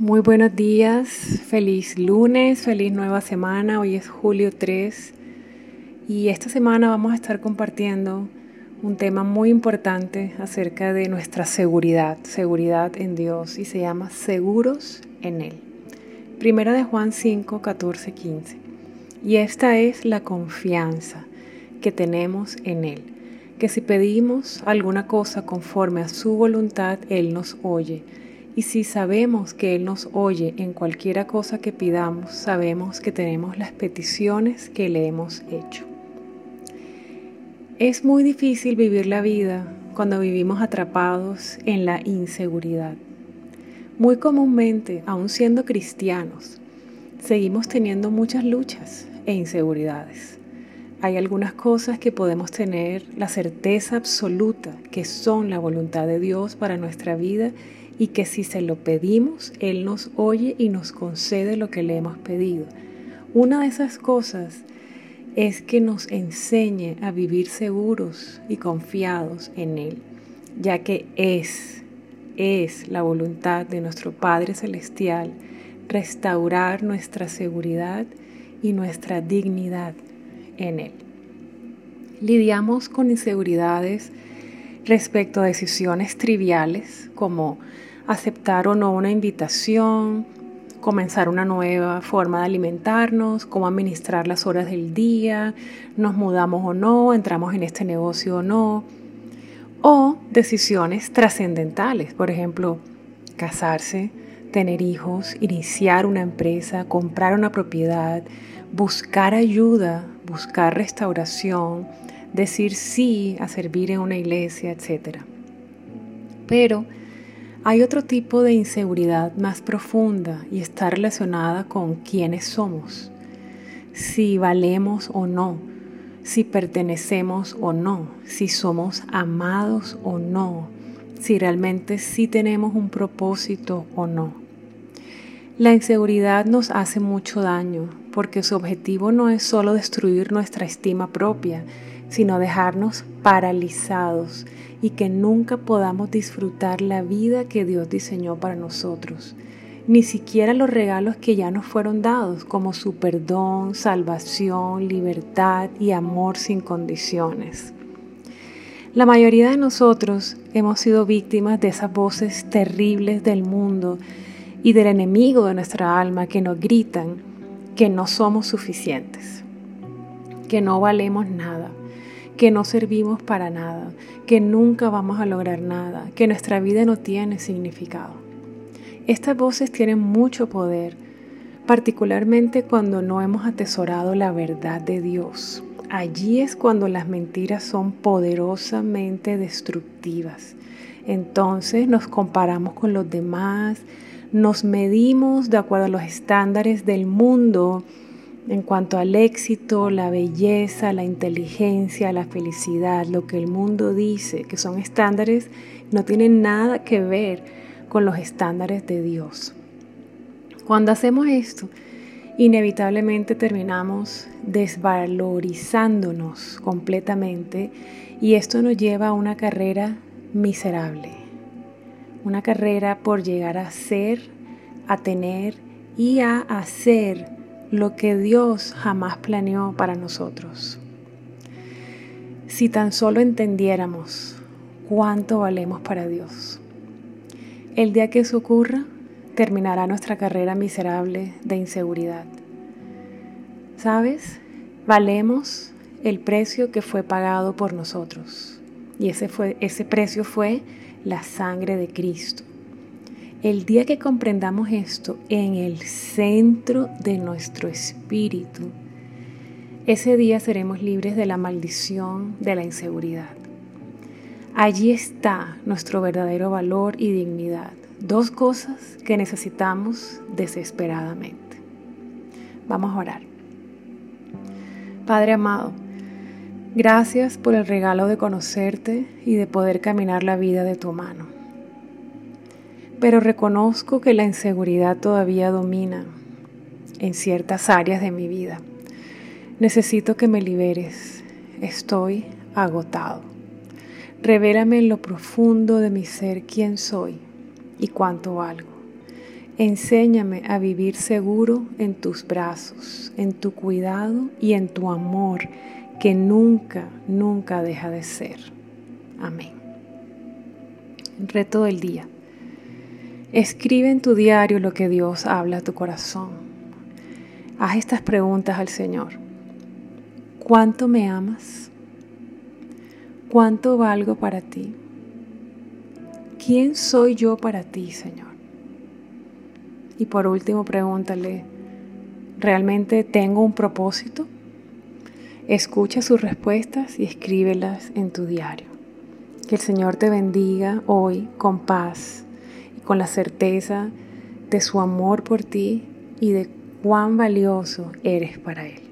Muy buenos días, feliz lunes, feliz nueva semana. Hoy es julio 3 y esta semana vamos a estar compartiendo un tema muy importante acerca de nuestra seguridad, seguridad en Dios y se llama seguros en Él. Primera de Juan 5, 14, 15. Y esta es la confianza que tenemos en Él, que si pedimos alguna cosa conforme a su voluntad, Él nos oye y si sabemos que Él nos oye en cualquiera cosa que pidamos, sabemos que tenemos las peticiones que le hemos hecho. Es muy difícil vivir la vida cuando vivimos atrapados en la inseguridad. Muy comúnmente, aun siendo cristianos, seguimos teniendo muchas luchas e inseguridades. Hay algunas cosas que podemos tener la certeza absoluta que son la voluntad de Dios para nuestra vida y que si se lo pedimos, Él nos oye y nos concede lo que le hemos pedido. Una de esas cosas es que nos enseñe a vivir seguros y confiados en Él, ya que es, es la voluntad de nuestro Padre Celestial restaurar nuestra seguridad y nuestra dignidad en Él. Lidiamos con inseguridades respecto a decisiones triviales como aceptar o no una invitación, comenzar una nueva forma de alimentarnos, cómo administrar las horas del día, nos mudamos o no, entramos en este negocio o no, o decisiones trascendentales, por ejemplo, casarse, tener hijos, iniciar una empresa, comprar una propiedad, buscar ayuda, buscar restauración, decir sí a servir en una iglesia, etc. Pero hay otro tipo de inseguridad más profunda y está relacionada con quiénes somos, si valemos o no, si pertenecemos o no, si somos amados o no, si realmente sí tenemos un propósito o no. La inseguridad nos hace mucho daño porque su objetivo no es solo destruir nuestra estima propia, sino dejarnos paralizados y que nunca podamos disfrutar la vida que Dios diseñó para nosotros, ni siquiera los regalos que ya nos fueron dados, como su perdón, salvación, libertad y amor sin condiciones. La mayoría de nosotros hemos sido víctimas de esas voces terribles del mundo y del enemigo de nuestra alma que nos gritan que no somos suficientes, que no valemos nada, que no servimos para nada, que nunca vamos a lograr nada, que nuestra vida no tiene significado. Estas voces tienen mucho poder, particularmente cuando no hemos atesorado la verdad de Dios. Allí es cuando las mentiras son poderosamente destructivas. Entonces nos comparamos con los demás, nos medimos de acuerdo a los estándares del mundo en cuanto al éxito, la belleza, la inteligencia, la felicidad, lo que el mundo dice que son estándares, no tienen nada que ver con los estándares de Dios. Cuando hacemos esto, inevitablemente terminamos desvalorizándonos completamente y esto nos lleva a una carrera miserable, una carrera por llegar a ser, a tener y a hacer lo que Dios jamás planeó para nosotros. Si tan solo entendiéramos cuánto valemos para Dios. El día que eso ocurra, terminará nuestra carrera miserable de inseguridad. ¿Sabes? Valemos el precio que fue pagado por nosotros. Y ese, fue, ese precio fue la sangre de Cristo. El día que comprendamos esto en el centro de nuestro espíritu, ese día seremos libres de la maldición de la inseguridad. Allí está nuestro verdadero valor y dignidad, dos cosas que necesitamos desesperadamente. Vamos a orar. Padre amado, gracias por el regalo de conocerte y de poder caminar la vida de tu mano pero reconozco que la inseguridad todavía domina en ciertas áreas de mi vida. Necesito que me liberes. Estoy agotado. Revélame en lo profundo de mi ser quién soy y cuánto valgo. Enséñame a vivir seguro en tus brazos, en tu cuidado y en tu amor que nunca, nunca deja de ser. Amén. Reto del día. Escribe en tu diario lo que Dios habla a tu corazón. Haz estas preguntas al Señor. ¿Cuánto me amas? ¿Cuánto valgo para ti? ¿Quién soy yo para ti, Señor? Y por último, pregúntale, ¿realmente tengo un propósito? Escucha sus respuestas y escríbelas en tu diario. Que el Señor te bendiga hoy con paz con la certeza de su amor por ti y de cuán valioso eres para Él.